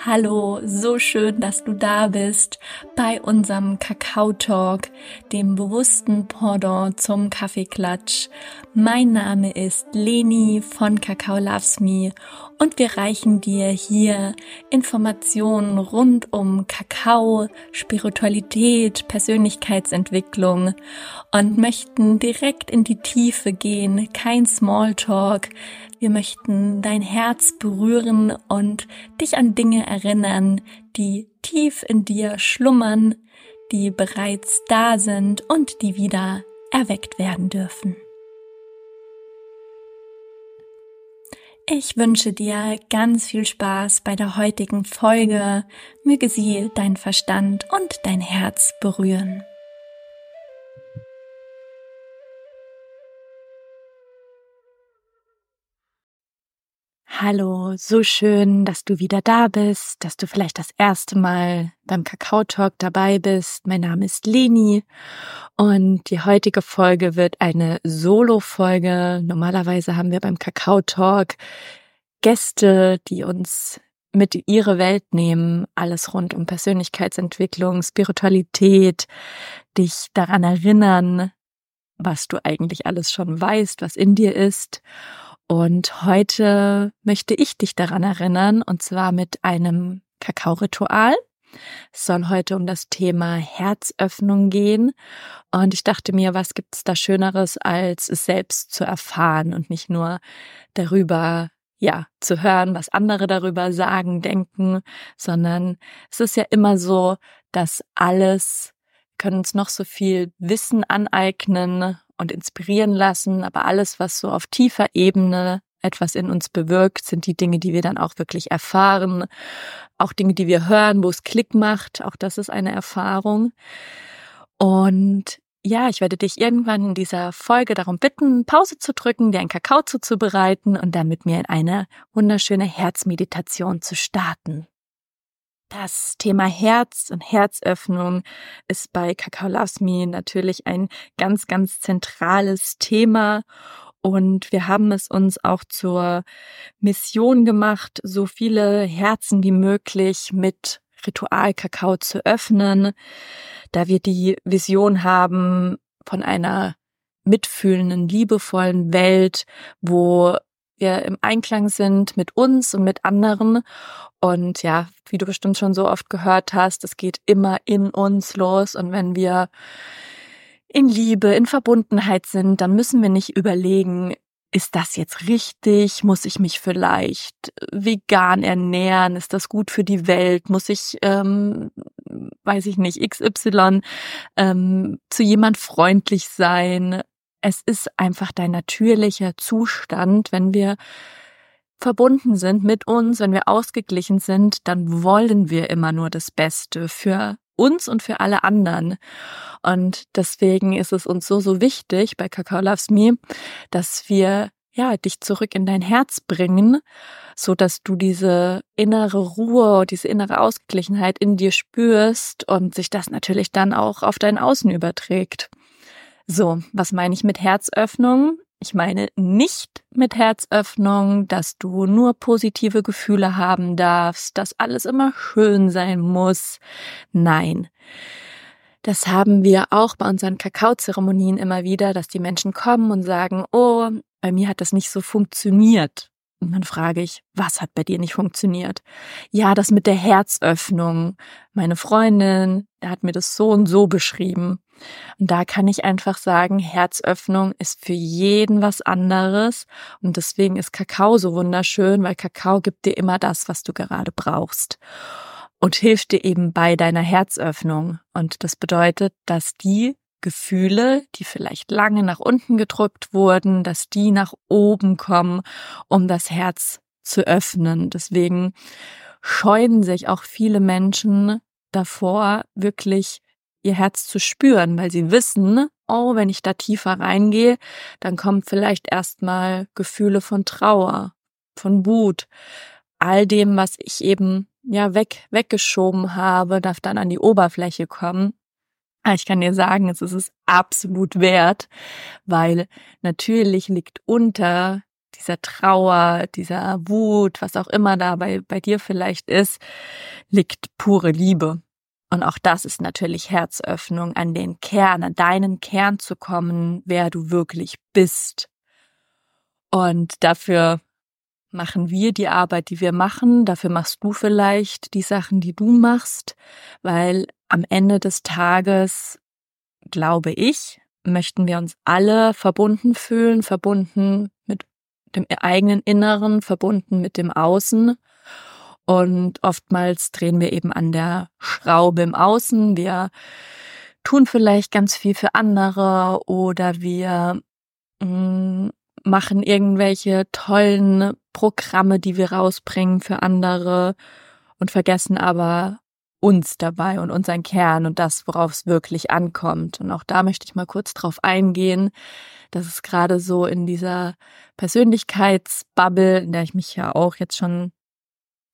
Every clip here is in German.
Hallo, so schön, dass du da bist bei unserem Kakao Talk, dem bewussten Pendant zum Kaffeeklatsch. Mein Name ist Leni von Kakao Loves Me und wir reichen dir hier Informationen rund um Kakao, Spiritualität, Persönlichkeitsentwicklung und möchten direkt in die Tiefe gehen, kein Smalltalk, wir möchten dein Herz berühren und dich an Dinge erinnern, die tief in dir schlummern, die bereits da sind und die wieder erweckt werden dürfen. Ich wünsche dir ganz viel Spaß bei der heutigen Folge. Möge sie dein Verstand und dein Herz berühren. Hallo, so schön, dass du wieder da bist, dass du vielleicht das erste Mal beim Kakao Talk dabei bist. Mein Name ist Leni und die heutige Folge wird eine Solo-Folge. Normalerweise haben wir beim Kakao Talk Gäste, die uns mit ihre Welt nehmen, alles rund um Persönlichkeitsentwicklung, Spiritualität, dich daran erinnern, was du eigentlich alles schon weißt, was in dir ist. Und heute möchte ich dich daran erinnern, und zwar mit einem Kakao-Ritual. Es soll heute um das Thema Herzöffnung gehen. Und ich dachte mir, was gibt's da Schöneres, als es selbst zu erfahren und nicht nur darüber, ja, zu hören, was andere darüber sagen, denken, sondern es ist ja immer so, dass alles können uns noch so viel Wissen aneignen und inspirieren lassen, aber alles, was so auf tiefer Ebene etwas in uns bewirkt, sind die Dinge, die wir dann auch wirklich erfahren. Auch Dinge, die wir hören, wo es Klick macht. Auch das ist eine Erfahrung. Und ja, ich werde dich irgendwann in dieser Folge darum bitten, Pause zu drücken, dir einen Kakao zuzubereiten und dann mit mir in eine wunderschöne Herzmeditation zu starten. Das Thema Herz und Herzöffnung ist bei Kakao Loves Me natürlich ein ganz, ganz zentrales Thema. Und wir haben es uns auch zur Mission gemacht, so viele Herzen wie möglich mit Ritual-Kakao zu öffnen, da wir die Vision haben von einer mitfühlenden, liebevollen Welt, wo wir im Einklang sind mit uns und mit anderen. Und ja, wie du bestimmt schon so oft gehört hast, es geht immer in uns los. Und wenn wir in Liebe, in Verbundenheit sind, dann müssen wir nicht überlegen, ist das jetzt richtig? Muss ich mich vielleicht vegan ernähren? Ist das gut für die Welt? Muss ich, ähm, weiß ich nicht, XY ähm, zu jemand freundlich sein? Es ist einfach dein natürlicher Zustand, wenn wir verbunden sind mit uns, wenn wir ausgeglichen sind, dann wollen wir immer nur das Beste für uns und für alle anderen. Und deswegen ist es uns so, so wichtig bei Kakao Loves Me, dass wir ja, dich zurück in dein Herz bringen, so dass du diese innere Ruhe, diese innere Ausgeglichenheit in dir spürst und sich das natürlich dann auch auf dein Außen überträgt. So, was meine ich mit Herzöffnung? Ich meine nicht mit Herzöffnung, dass du nur positive Gefühle haben darfst, dass alles immer schön sein muss. Nein. Das haben wir auch bei unseren Kakaozeremonien immer wieder, dass die Menschen kommen und sagen, oh, bei mir hat das nicht so funktioniert. Und dann frage ich, was hat bei dir nicht funktioniert? Ja, das mit der Herzöffnung. Meine Freundin, hat mir das so und so beschrieben. Und da kann ich einfach sagen, Herzöffnung ist für jeden was anderes. Und deswegen ist Kakao so wunderschön, weil Kakao gibt dir immer das, was du gerade brauchst. Und hilft dir eben bei deiner Herzöffnung. Und das bedeutet, dass die Gefühle, die vielleicht lange nach unten gedrückt wurden, dass die nach oben kommen, um das Herz zu öffnen. Deswegen scheuen sich auch viele Menschen davor, wirklich ihr Herz zu spüren, weil sie wissen, oh, wenn ich da tiefer reingehe, dann kommen vielleicht erstmal Gefühle von Trauer, von Wut, all dem, was ich eben ja weg weggeschoben habe, darf dann an die Oberfläche kommen ich kann dir sagen, es ist es absolut wert, weil natürlich liegt unter dieser Trauer, dieser Wut, was auch immer da bei, bei dir vielleicht ist, liegt pure Liebe. Und auch das ist natürlich Herzöffnung, an den Kern, an deinen Kern zu kommen, wer du wirklich bist. Und dafür machen wir die Arbeit, die wir machen. Dafür machst du vielleicht die Sachen, die du machst, weil am Ende des Tages, glaube ich, möchten wir uns alle verbunden fühlen, verbunden mit dem eigenen Inneren, verbunden mit dem Außen. Und oftmals drehen wir eben an der Schraube im Außen. Wir tun vielleicht ganz viel für andere oder wir mh, mm, machen irgendwelche tollen Programme, die wir rausbringen für andere und vergessen aber uns dabei und unseren Kern und das, worauf es wirklich ankommt. Und auch da möchte ich mal kurz drauf eingehen, dass es gerade so in dieser Persönlichkeitsbubble, in der ich mich ja auch jetzt schon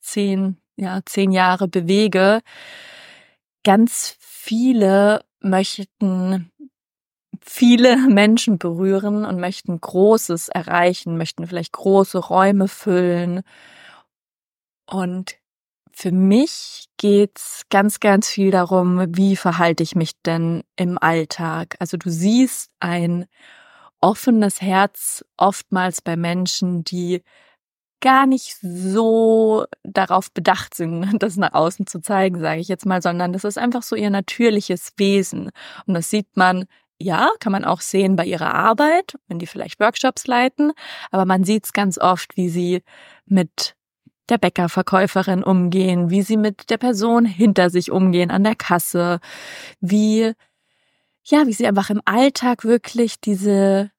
zehn, ja, zehn Jahre bewege, ganz viele möchten viele Menschen berühren und möchten Großes erreichen, möchten vielleicht große Räume füllen. Und für mich geht's ganz, ganz viel darum, wie verhalte ich mich denn im Alltag? Also du siehst ein offenes Herz oftmals bei Menschen, die gar nicht so darauf bedacht sind, das nach außen zu zeigen, sage ich jetzt mal, sondern das ist einfach so ihr natürliches Wesen. Und das sieht man ja, kann man auch sehen bei ihrer Arbeit, wenn die vielleicht Workshops leiten, aber man sieht es ganz oft, wie sie mit der Bäckerverkäuferin umgehen, wie sie mit der Person hinter sich umgehen an der Kasse, wie ja, wie sie einfach im Alltag wirklich diese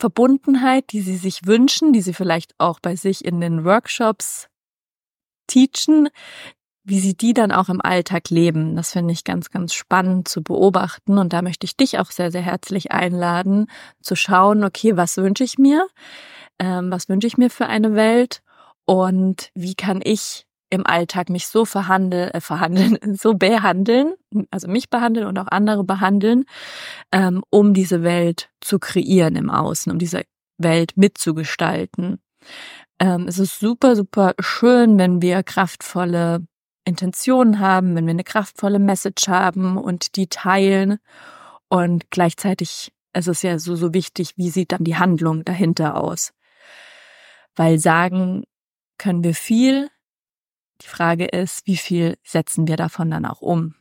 Verbundenheit, die sie sich wünschen, die sie vielleicht auch bei sich in den Workshops teachen, wie sie die dann auch im Alltag leben. Das finde ich ganz, ganz spannend zu beobachten. Und da möchte ich dich auch sehr, sehr herzlich einladen, zu schauen, okay, was wünsche ich mir? Ähm, was wünsche ich mir für eine Welt? Und wie kann ich im Alltag mich so verhandeln, äh, verhandeln, so behandeln, also mich behandeln und auch andere behandeln, ähm, um diese Welt zu kreieren im Außen, um diese Welt mitzugestalten. Ähm, es ist super, super schön, wenn wir kraftvolle Intentionen haben, wenn wir eine kraftvolle Message haben und die teilen. Und gleichzeitig ist es ja so, so wichtig, wie sieht dann die Handlung dahinter aus. Weil sagen können wir viel. Die Frage ist, wie viel setzen wir davon dann auch um?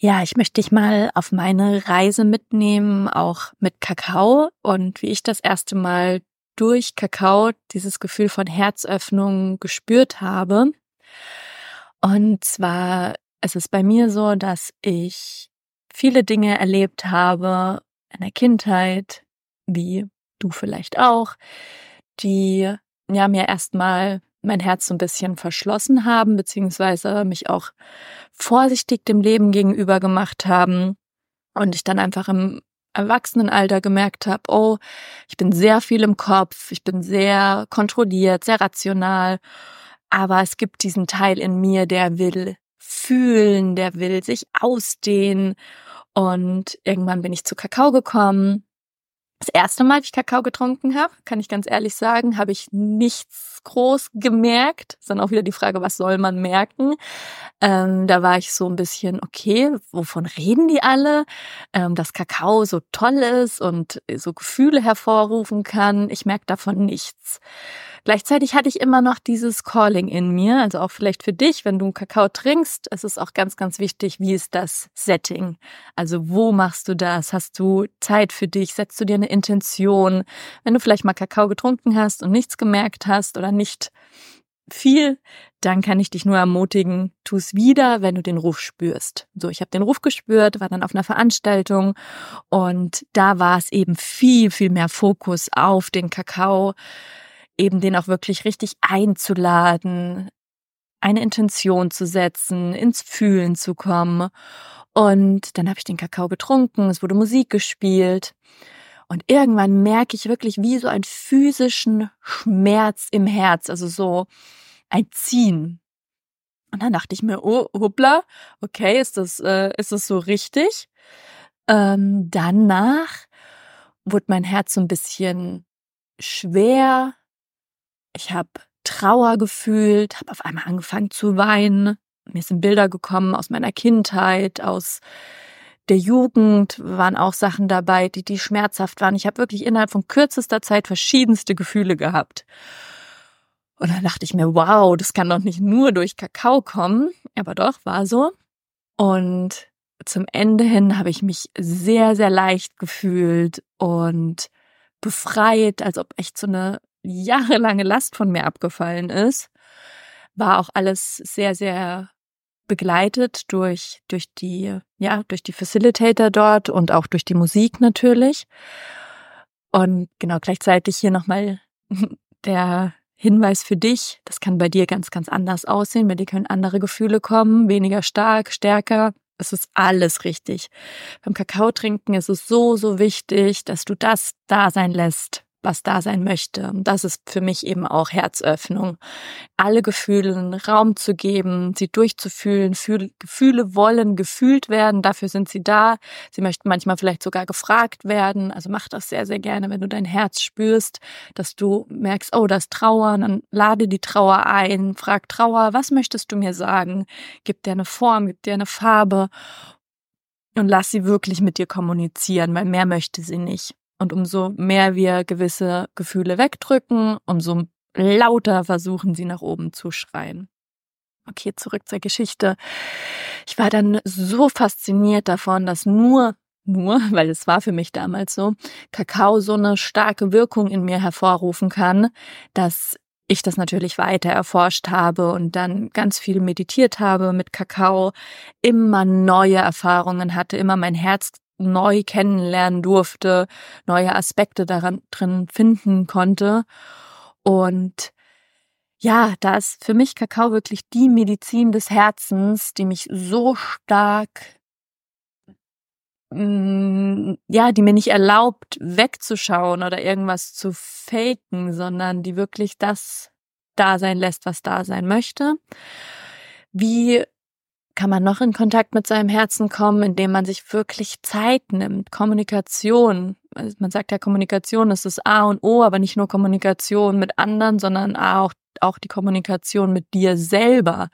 Ja, ich möchte dich mal auf meine Reise mitnehmen, auch mit Kakao und wie ich das erste Mal durch Kakao dieses Gefühl von Herzöffnung gespürt habe. Und zwar ist es bei mir so, dass ich viele Dinge erlebt habe in der Kindheit, wie du vielleicht auch, die ja mir erstmal mein Herz so ein bisschen verschlossen haben, beziehungsweise mich auch vorsichtig dem Leben gegenüber gemacht haben. Und ich dann einfach im Erwachsenenalter gemerkt habe, oh, ich bin sehr viel im Kopf, ich bin sehr kontrolliert, sehr rational aber es gibt diesen Teil in mir, der will fühlen, der will sich ausdehnen. Und irgendwann bin ich zu Kakao gekommen. Das erste Mal, wie ich Kakao getrunken habe, kann ich ganz ehrlich sagen, habe ich nichts groß gemerkt. Ist dann auch wieder die Frage, was soll man merken? Ähm, da war ich so ein bisschen, okay, wovon reden die alle? Ähm, dass Kakao so toll ist und so Gefühle hervorrufen kann. Ich merke davon nichts. Gleichzeitig hatte ich immer noch dieses Calling in mir, also auch vielleicht für dich, wenn du Kakao trinkst, es ist auch ganz, ganz wichtig, wie ist das Setting? Also wo machst du das? Hast du Zeit für dich? Setzt du dir eine Intention? Wenn du vielleicht mal Kakao getrunken hast und nichts gemerkt hast oder nicht viel, dann kann ich dich nur ermutigen, tu es wieder, wenn du den Ruf spürst. So, ich habe den Ruf gespürt, war dann auf einer Veranstaltung und da war es eben viel, viel mehr Fokus auf den Kakao eben den auch wirklich richtig einzuladen, eine Intention zu setzen, ins Fühlen zu kommen. Und dann habe ich den Kakao getrunken, es wurde Musik gespielt. Und irgendwann merke ich wirklich wie so einen physischen Schmerz im Herz, also so ein Ziehen. Und dann dachte ich mir, oh, hoppla, okay, ist das, äh, ist das so richtig? Ähm, danach wurde mein Herz so ein bisschen schwer. Ich habe Trauer gefühlt, habe auf einmal angefangen zu weinen. Mir sind Bilder gekommen aus meiner Kindheit, aus der Jugend waren auch Sachen dabei, die die schmerzhaft waren. Ich habe wirklich innerhalb von kürzester Zeit verschiedenste Gefühle gehabt. Und dann dachte ich mir, wow, das kann doch nicht nur durch Kakao kommen. Aber doch, war so. Und zum Ende hin habe ich mich sehr, sehr leicht gefühlt und befreit, als ob echt so eine jahrelange Last von mir abgefallen ist. War auch alles sehr, sehr begleitet durch, durch die, ja, durch die Facilitator dort und auch durch die Musik natürlich. Und genau gleichzeitig hier nochmal der Hinweis für dich. Das kann bei dir ganz, ganz anders aussehen. Bei dir können andere Gefühle kommen, weniger stark, stärker. Es ist alles richtig. Beim Kakao trinken ist es so, so wichtig, dass du das da sein lässt, was da sein möchte. Und das ist für mich eben auch Herzöffnung. Alle Gefühle Raum zu geben, sie durchzufühlen. Gefühle wollen gefühlt werden, dafür sind sie da. Sie möchten manchmal vielleicht sogar gefragt werden. Also mach das sehr, sehr gerne, wenn du dein Herz spürst, dass du merkst, oh, das Trauer, dann lade die Trauer ein, frag Trauer, was möchtest du mir sagen? Gib dir eine Form, gib dir eine Farbe und lass sie wirklich mit dir kommunizieren, weil mehr möchte sie nicht. Und umso mehr wir gewisse Gefühle wegdrücken, umso lauter versuchen sie nach oben zu schreien. Okay, zurück zur Geschichte. Ich war dann so fasziniert davon, dass nur, nur, weil es war für mich damals so, Kakao so eine starke Wirkung in mir hervorrufen kann, dass ich das natürlich weiter erforscht habe und dann ganz viel meditiert habe mit Kakao, immer neue Erfahrungen hatte, immer mein Herz neu kennenlernen durfte, neue Aspekte daran drin finden konnte. Und ja, da ist für mich Kakao wirklich die Medizin des Herzens, die mich so stark, mm, ja, die mir nicht erlaubt, wegzuschauen oder irgendwas zu faken, sondern die wirklich das da sein lässt, was da sein möchte. Wie kann man noch in Kontakt mit seinem Herzen kommen, indem man sich wirklich Zeit nimmt? Kommunikation. Also man sagt ja, Kommunikation ist das A und O, aber nicht nur Kommunikation mit anderen, sondern auch, auch die Kommunikation mit dir selber.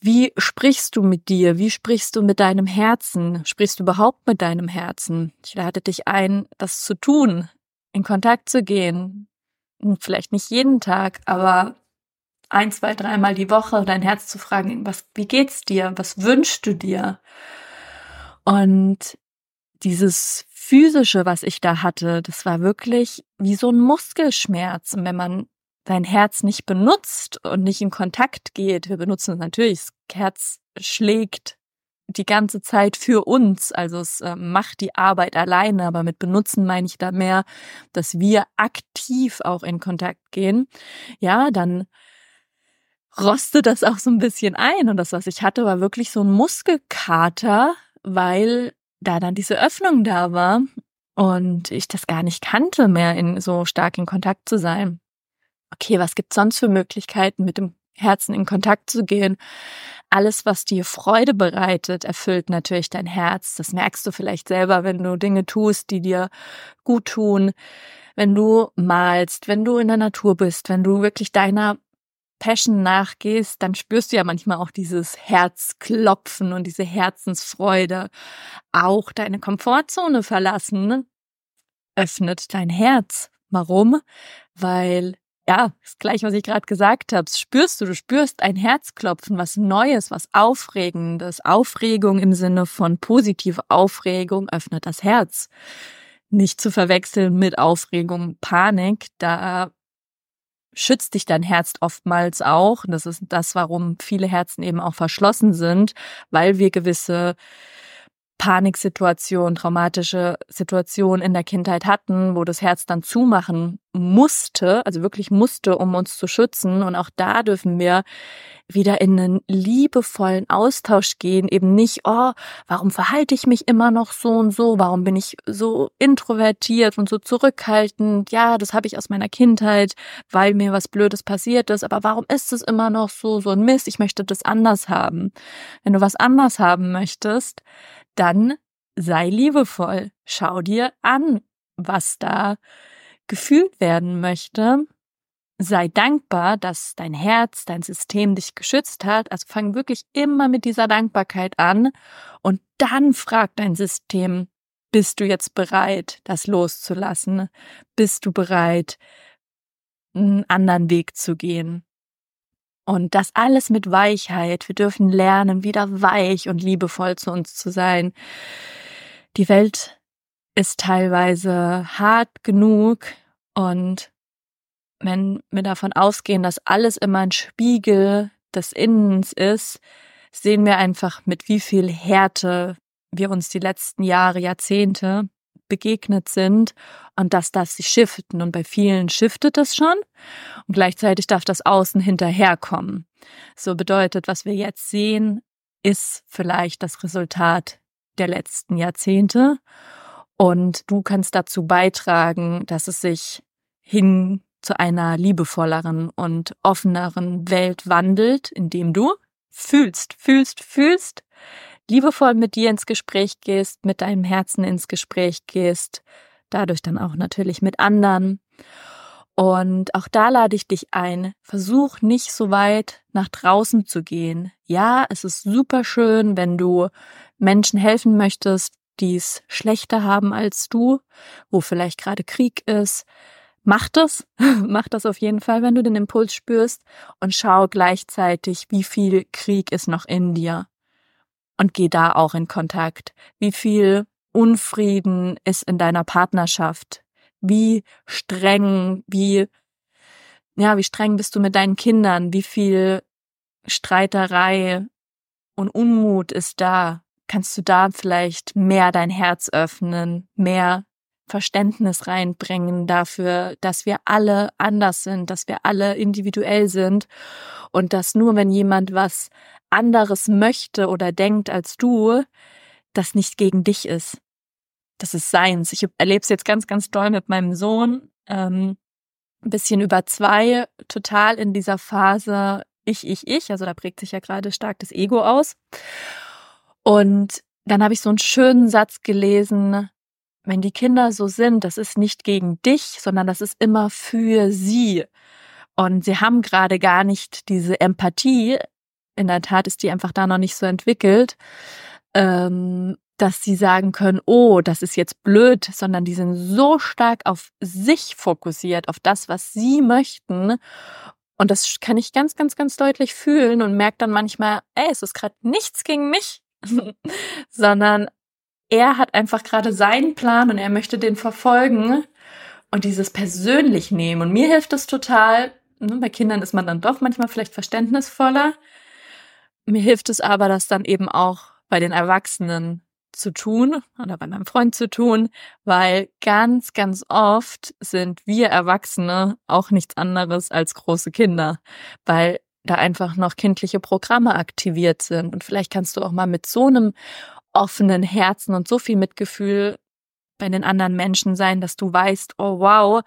Wie sprichst du mit dir? Wie sprichst du mit deinem Herzen? Sprichst du überhaupt mit deinem Herzen? Ich lade dich ein, das zu tun, in Kontakt zu gehen. Vielleicht nicht jeden Tag, aber ein, zwei, dreimal die Woche dein Herz zu fragen, was, wie geht's dir? Was wünschst du dir? Und dieses physische, was ich da hatte, das war wirklich wie so ein Muskelschmerz. Und wenn man dein Herz nicht benutzt und nicht in Kontakt geht, wir benutzen es natürlich, das Herz schlägt die ganze Zeit für uns. Also es äh, macht die Arbeit alleine, aber mit benutzen meine ich da mehr, dass wir aktiv auch in Kontakt gehen. Ja, dann rostet das auch so ein bisschen ein. Und das, was ich hatte, war wirklich so ein Muskelkater, weil da dann diese Öffnung da war und ich das gar nicht kannte, mehr in so stark in Kontakt zu sein. Okay, was gibt's sonst für Möglichkeiten, mit dem Herzen in Kontakt zu gehen? Alles, was dir Freude bereitet, erfüllt natürlich dein Herz. Das merkst du vielleicht selber, wenn du Dinge tust, die dir gut tun, wenn du malst, wenn du in der Natur bist, wenn du wirklich deiner Passion nachgehst, dann spürst du ja manchmal auch dieses Herzklopfen und diese Herzensfreude. Auch deine Komfortzone verlassen öffnet dein Herz. Warum? Weil ja, das gleiche, was ich gerade gesagt habe, spürst du, du spürst ein Herzklopfen, was Neues, was Aufregendes. Aufregung im Sinne von positive Aufregung öffnet das Herz. Nicht zu verwechseln mit Aufregung, Panik. Da schützt dich dein Herz oftmals auch. Und das ist das, warum viele Herzen eben auch verschlossen sind, weil wir gewisse Paniksituationen, traumatische Situationen in der Kindheit hatten, wo das Herz dann zumachen musste, also wirklich musste, um uns zu schützen. Und auch da dürfen wir wieder in einen liebevollen Austausch gehen, eben nicht, oh, warum verhalte ich mich immer noch so und so, warum bin ich so introvertiert und so zurückhaltend, ja, das habe ich aus meiner Kindheit, weil mir was Blödes passiert ist, aber warum ist es immer noch so, so ein Mist, ich möchte das anders haben. Wenn du was anders haben möchtest, dann sei liebevoll, schau dir an, was da gefühlt werden möchte, sei dankbar, dass dein Herz, dein System dich geschützt hat. Also fang wirklich immer mit dieser Dankbarkeit an und dann frag dein System, bist du jetzt bereit, das loszulassen? Bist du bereit, einen anderen Weg zu gehen? Und das alles mit Weichheit. Wir dürfen lernen, wieder weich und liebevoll zu uns zu sein. Die Welt ist teilweise hart genug und wenn wir davon ausgehen, dass alles immer ein Spiegel des Innens ist, sehen wir einfach, mit wie viel Härte wir uns die letzten Jahre, Jahrzehnte begegnet sind und dass das sich shiften. Und bei vielen shiftet das schon und gleichzeitig darf das Außen hinterherkommen. So bedeutet, was wir jetzt sehen, ist vielleicht das Resultat der letzten Jahrzehnte und du kannst dazu beitragen, dass es sich hin zu einer liebevolleren und offeneren Welt wandelt, indem du fühlst, fühlst, fühlst, liebevoll mit dir ins Gespräch gehst, mit deinem Herzen ins Gespräch gehst, dadurch dann auch natürlich mit anderen. Und auch da lade ich dich ein, versuch nicht so weit nach draußen zu gehen. Ja, es ist super schön, wenn du Menschen helfen möchtest, die es schlechter haben als du, wo vielleicht gerade Krieg ist, Mach das, mach das auf jeden Fall, wenn du den Impuls spürst und schau gleichzeitig, wie viel Krieg ist noch in dir. Und geh da auch in Kontakt. Wie viel Unfrieden ist in deiner Partnerschaft? Wie streng, wie, ja, wie streng bist du mit deinen Kindern? Wie viel Streiterei und Unmut ist da? Kannst du da vielleicht mehr dein Herz öffnen, mehr Verständnis reinbringen dafür, dass wir alle anders sind, dass wir alle individuell sind und dass nur wenn jemand was anderes möchte oder denkt als du, das nicht gegen dich ist. Das ist seins. Ich erlebe es jetzt ganz, ganz doll mit meinem Sohn. Ähm, bisschen über zwei, total in dieser Phase ich, ich, ich. Also da prägt sich ja gerade stark das Ego aus. Und dann habe ich so einen schönen Satz gelesen, wenn die Kinder so sind, das ist nicht gegen dich, sondern das ist immer für sie. Und sie haben gerade gar nicht diese Empathie. In der Tat ist die einfach da noch nicht so entwickelt, ähm, dass sie sagen können, oh, das ist jetzt blöd, sondern die sind so stark auf sich fokussiert, auf das, was sie möchten. Und das kann ich ganz, ganz, ganz deutlich fühlen und merke dann manchmal, ey, es ist gerade nichts gegen mich, sondern er hat einfach gerade seinen Plan und er möchte den verfolgen und dieses persönlich nehmen. Und mir hilft es total. Ne, bei Kindern ist man dann doch manchmal vielleicht verständnisvoller. Mir hilft es aber, das dann eben auch bei den Erwachsenen zu tun oder bei meinem Freund zu tun, weil ganz, ganz oft sind wir Erwachsene auch nichts anderes als große Kinder, weil da einfach noch kindliche Programme aktiviert sind. Und vielleicht kannst du auch mal mit so einem offenen Herzen und so viel Mitgefühl bei den anderen Menschen sein, dass du weißt, oh wow,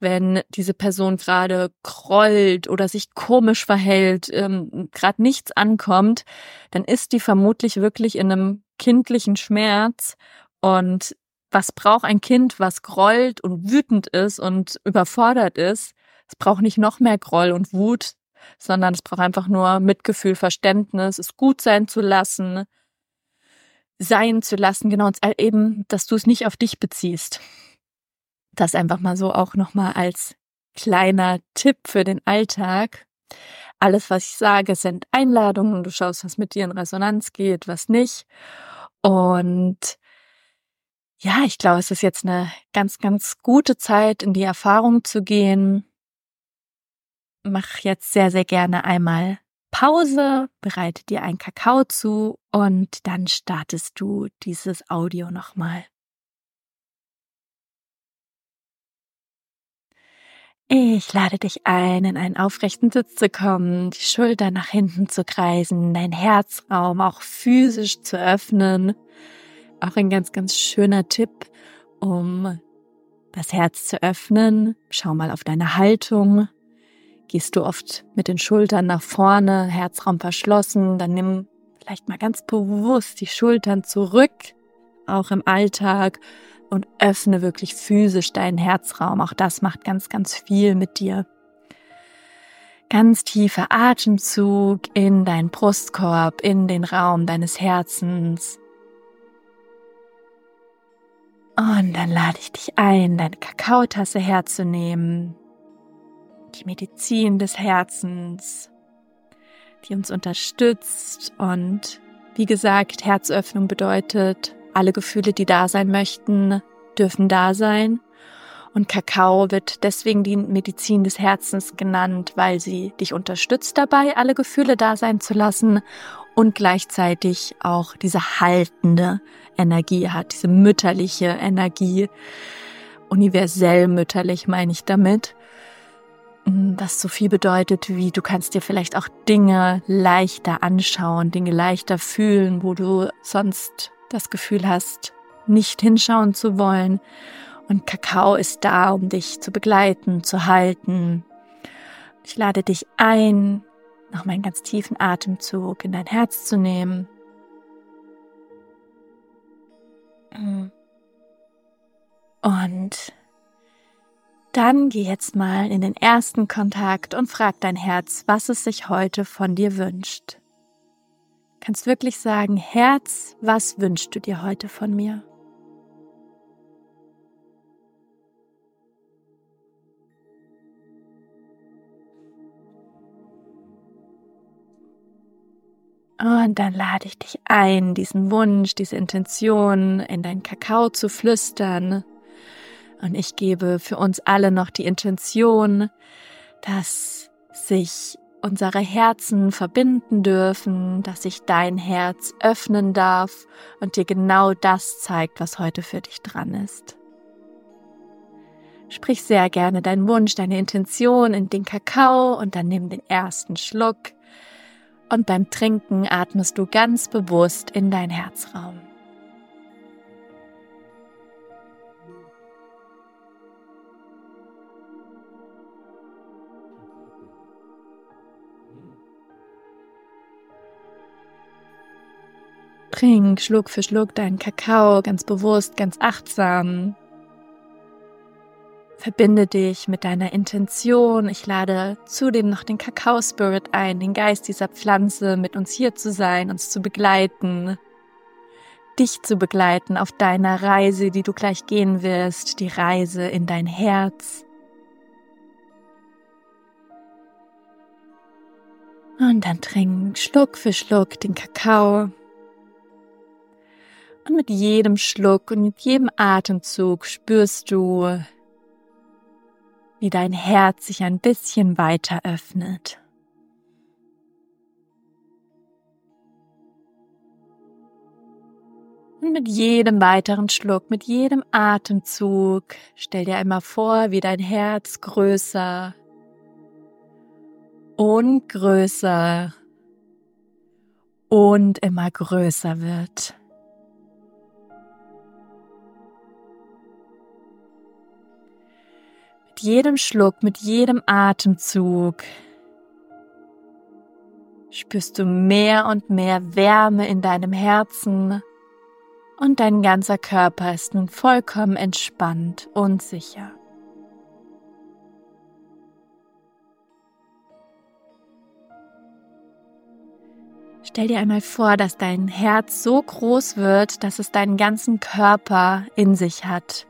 wenn diese Person gerade grollt oder sich komisch verhält, ähm, gerade nichts ankommt, dann ist die vermutlich wirklich in einem kindlichen Schmerz. Und was braucht ein Kind, was grollt und wütend ist und überfordert ist? Es braucht nicht noch mehr Groll und Wut, sondern es braucht einfach nur Mitgefühl, Verständnis, es gut sein zu lassen, sein zu lassen, genau, und eben, dass du es nicht auf dich beziehst. Das einfach mal so auch nochmal als kleiner Tipp für den Alltag. Alles, was ich sage, sind Einladungen. Du schaust, was mit dir in Resonanz geht, was nicht. Und ja, ich glaube, es ist jetzt eine ganz, ganz gute Zeit, in die Erfahrung zu gehen. Mach jetzt sehr, sehr gerne einmal Pause, bereite dir einen Kakao zu und dann startest du dieses Audio nochmal. Ich lade dich ein, in einen aufrechten Sitz zu kommen, die Schultern nach hinten zu kreisen, dein Herzraum auch physisch zu öffnen. Auch ein ganz, ganz schöner Tipp, um das Herz zu öffnen. Schau mal auf deine Haltung. Gehst du oft mit den Schultern nach vorne, Herzraum verschlossen, dann nimm vielleicht mal ganz bewusst die Schultern zurück, auch im Alltag, und öffne wirklich physisch deinen Herzraum. Auch das macht ganz, ganz viel mit dir. Ganz tiefer Atemzug in deinen Brustkorb, in den Raum deines Herzens. Und dann lade ich dich ein, deine Kakaotasse herzunehmen, die Medizin des Herzens, die uns unterstützt. Und wie gesagt, Herzöffnung bedeutet, alle Gefühle, die da sein möchten, dürfen da sein. Und Kakao wird deswegen die Medizin des Herzens genannt, weil sie dich unterstützt dabei, alle Gefühle da sein zu lassen und gleichzeitig auch diese haltende Energie hat, diese mütterliche Energie, universell mütterlich meine ich damit, was so viel bedeutet wie du kannst dir vielleicht auch Dinge leichter anschauen, Dinge leichter fühlen, wo du sonst das Gefühl hast, nicht hinschauen zu wollen. Und Kakao ist da, um dich zu begleiten, zu halten. Ich lade dich ein, noch einen ganz tiefen Atemzug in dein Herz zu nehmen. Und dann geh jetzt mal in den ersten Kontakt und frag dein Herz, was es sich heute von dir wünscht. Kannst wirklich sagen, Herz, was wünschst du dir heute von mir? Und dann lade ich dich ein, diesen Wunsch, diese Intention in dein Kakao zu flüstern. Und ich gebe für uns alle noch die Intention, dass sich unsere Herzen verbinden dürfen, dass sich dein Herz öffnen darf und dir genau das zeigt, was heute für dich dran ist. Sprich sehr gerne deinen Wunsch, deine Intention in den Kakao und dann nimm den ersten Schluck und beim Trinken atmest du ganz bewusst in dein Herzraum. Trink Schluck für Schluck deinen Kakao ganz bewusst, ganz achtsam. Verbinde dich mit deiner Intention. Ich lade zudem noch den Kakao-Spirit ein, den Geist dieser Pflanze, mit uns hier zu sein, uns zu begleiten, dich zu begleiten auf deiner Reise, die du gleich gehen wirst, die Reise in dein Herz. Und dann trink Schluck für Schluck den Kakao. Und mit jedem Schluck und mit jedem Atemzug spürst du, wie dein Herz sich ein bisschen weiter öffnet. Und mit jedem weiteren Schluck, mit jedem Atemzug, stell dir einmal vor, wie dein Herz größer und größer und immer größer wird. Mit jedem Schluck, mit jedem Atemzug spürst du mehr und mehr Wärme in deinem Herzen und dein ganzer Körper ist nun vollkommen entspannt und sicher. Stell dir einmal vor, dass dein Herz so groß wird, dass es deinen ganzen Körper in sich hat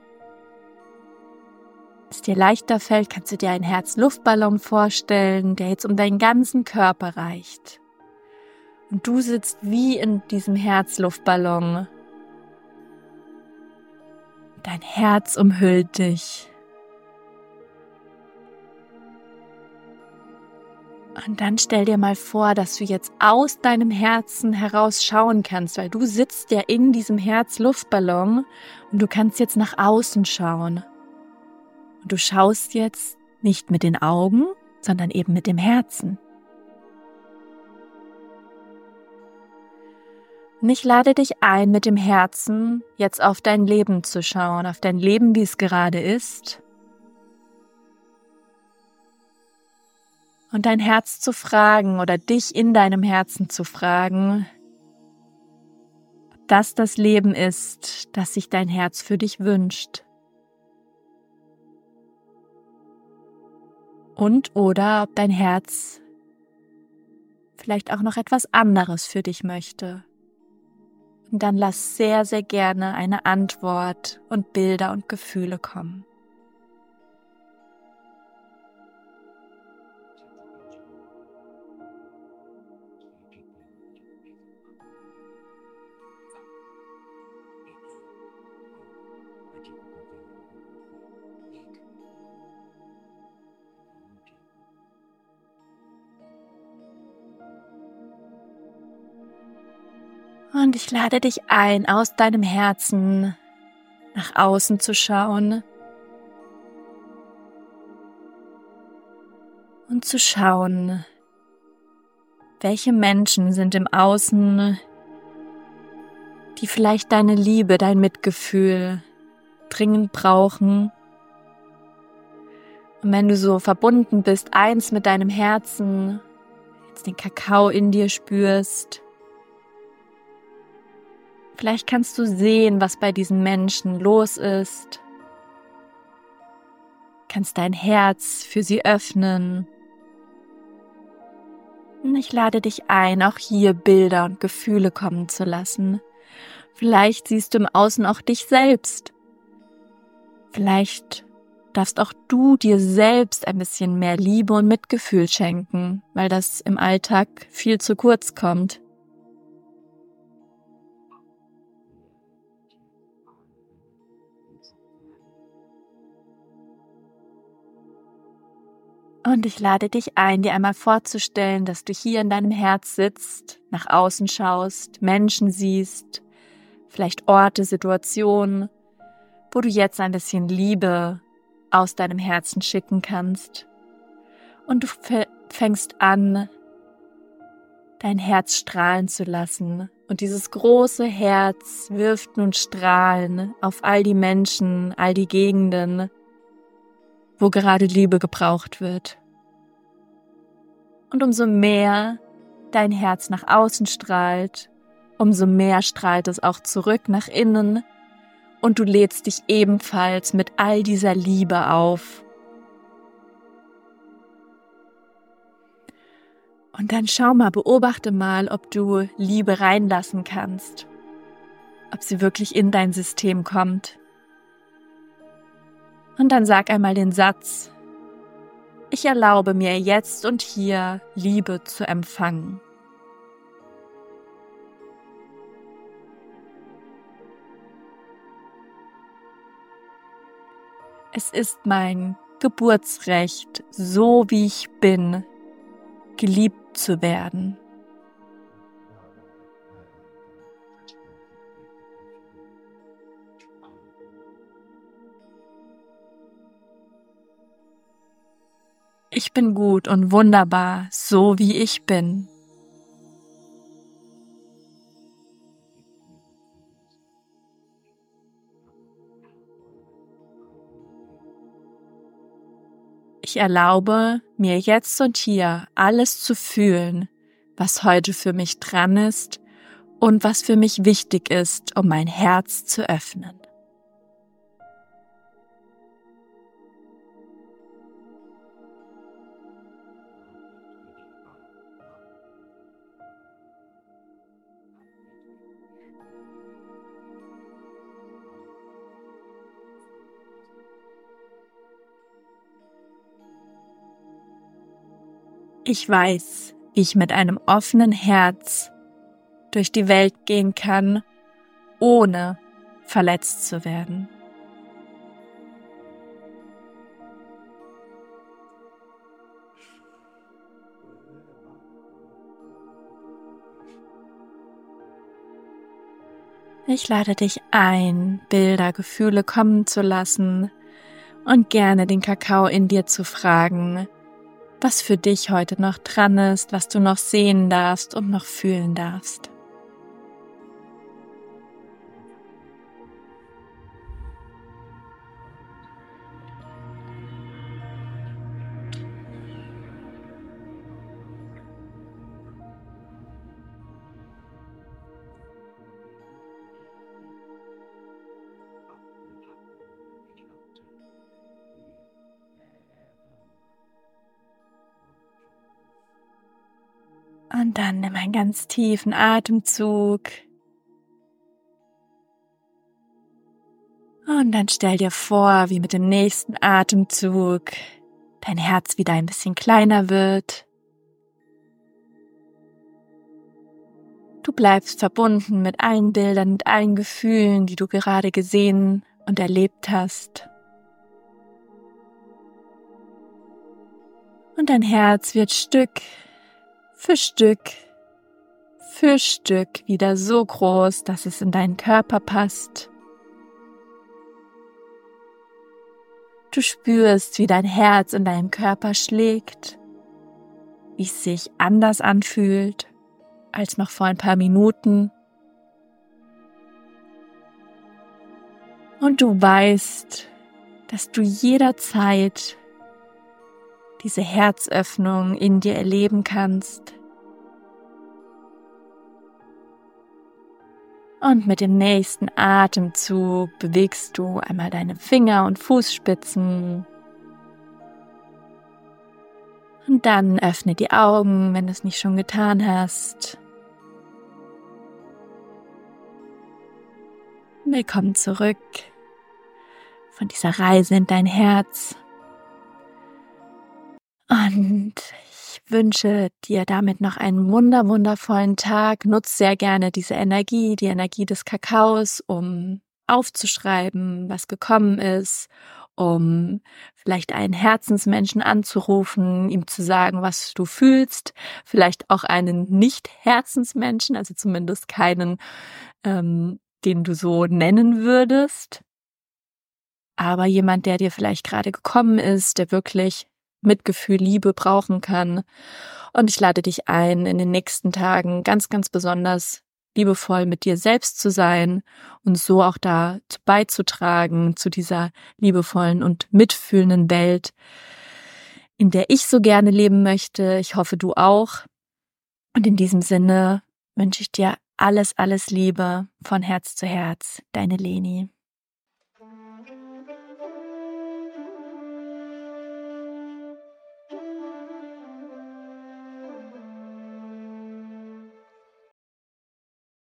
es dir leichter fällt, kannst du dir einen Herzluftballon vorstellen, der jetzt um deinen ganzen Körper reicht. Und du sitzt wie in diesem Herzluftballon. Dein Herz umhüllt dich. Und dann stell dir mal vor, dass du jetzt aus deinem Herzen heraus schauen kannst, weil du sitzt ja in diesem Herzluftballon und du kannst jetzt nach außen schauen. Und du schaust jetzt nicht mit den Augen, sondern eben mit dem Herzen. Und ich lade dich ein, mit dem Herzen jetzt auf dein Leben zu schauen, auf dein Leben, wie es gerade ist. Und dein Herz zu fragen oder dich in deinem Herzen zu fragen, ob das das Leben ist, das sich dein Herz für dich wünscht. Und oder ob dein Herz vielleicht auch noch etwas anderes für dich möchte. Und dann lass sehr, sehr gerne eine Antwort und Bilder und Gefühle kommen. Und ich lade dich ein, aus deinem Herzen nach außen zu schauen und zu schauen, welche Menschen sind im Außen, die vielleicht deine Liebe, dein Mitgefühl dringend brauchen. Und wenn du so verbunden bist, eins mit deinem Herzen, jetzt den Kakao in dir spürst, Vielleicht kannst du sehen, was bei diesen Menschen los ist. Kannst dein Herz für sie öffnen. Und ich lade dich ein, auch hier Bilder und Gefühle kommen zu lassen. Vielleicht siehst du im Außen auch dich selbst. Vielleicht darfst auch du dir selbst ein bisschen mehr Liebe und Mitgefühl schenken, weil das im Alltag viel zu kurz kommt. Und ich lade dich ein, dir einmal vorzustellen, dass du hier in deinem Herz sitzt, nach außen schaust, Menschen siehst, vielleicht Orte, Situationen, wo du jetzt ein bisschen Liebe aus deinem Herzen schicken kannst. Und du fängst an, dein Herz strahlen zu lassen. Und dieses große Herz wirft nun Strahlen auf all die Menschen, all die Gegenden, wo gerade Liebe gebraucht wird. Und umso mehr dein Herz nach außen strahlt, umso mehr strahlt es auch zurück nach innen und du lädst dich ebenfalls mit all dieser Liebe auf. Und dann schau mal, beobachte mal, ob du Liebe reinlassen kannst, ob sie wirklich in dein System kommt. Und dann sag einmal den Satz, ich erlaube mir jetzt und hier Liebe zu empfangen. Es ist mein Geburtsrecht, so wie ich bin, geliebt zu werden. Ich bin gut und wunderbar, so wie ich bin. Ich erlaube mir jetzt und hier alles zu fühlen, was heute für mich dran ist und was für mich wichtig ist, um mein Herz zu öffnen. Ich weiß, wie ich mit einem offenen Herz durch die Welt gehen kann, ohne verletzt zu werden. Ich lade dich ein, Bilder, Gefühle kommen zu lassen und gerne den Kakao in dir zu fragen, was für dich heute noch dran ist, was du noch sehen darfst und noch fühlen darfst. Und dann nimm einen ganz tiefen Atemzug. Und dann stell dir vor, wie mit dem nächsten Atemzug dein Herz wieder ein bisschen kleiner wird. Du bleibst verbunden mit allen Bildern, mit allen Gefühlen, die du gerade gesehen und erlebt hast. Und dein Herz wird Stück für Stück für Stück wieder so groß, dass es in deinen Körper passt. Du spürst, wie dein Herz in deinem Körper schlägt, wie es sich anders anfühlt als noch vor ein paar Minuten. Und du weißt, dass du jederzeit diese Herzöffnung in dir erleben kannst. Und mit dem nächsten Atemzug bewegst du einmal deine Finger und Fußspitzen. Und dann öffne die Augen, wenn du es nicht schon getan hast. Willkommen zurück von dieser Reise in dein Herz. Und ich wünsche dir damit noch einen wunder, wundervollen Tag. Nutz sehr gerne diese Energie, die Energie des Kakaos, um aufzuschreiben, was gekommen ist, um vielleicht einen Herzensmenschen anzurufen, ihm zu sagen, was du fühlst, vielleicht auch einen Nicht-Herzensmenschen, also zumindest keinen, ähm, den du so nennen würdest, aber jemand, der dir vielleicht gerade gekommen ist, der wirklich Mitgefühl, Liebe brauchen kann. Und ich lade dich ein, in den nächsten Tagen ganz, ganz besonders liebevoll mit dir selbst zu sein und so auch da beizutragen zu dieser liebevollen und mitfühlenden Welt, in der ich so gerne leben möchte. Ich hoffe, du auch. Und in diesem Sinne wünsche ich dir alles, alles Liebe von Herz zu Herz. Deine Leni.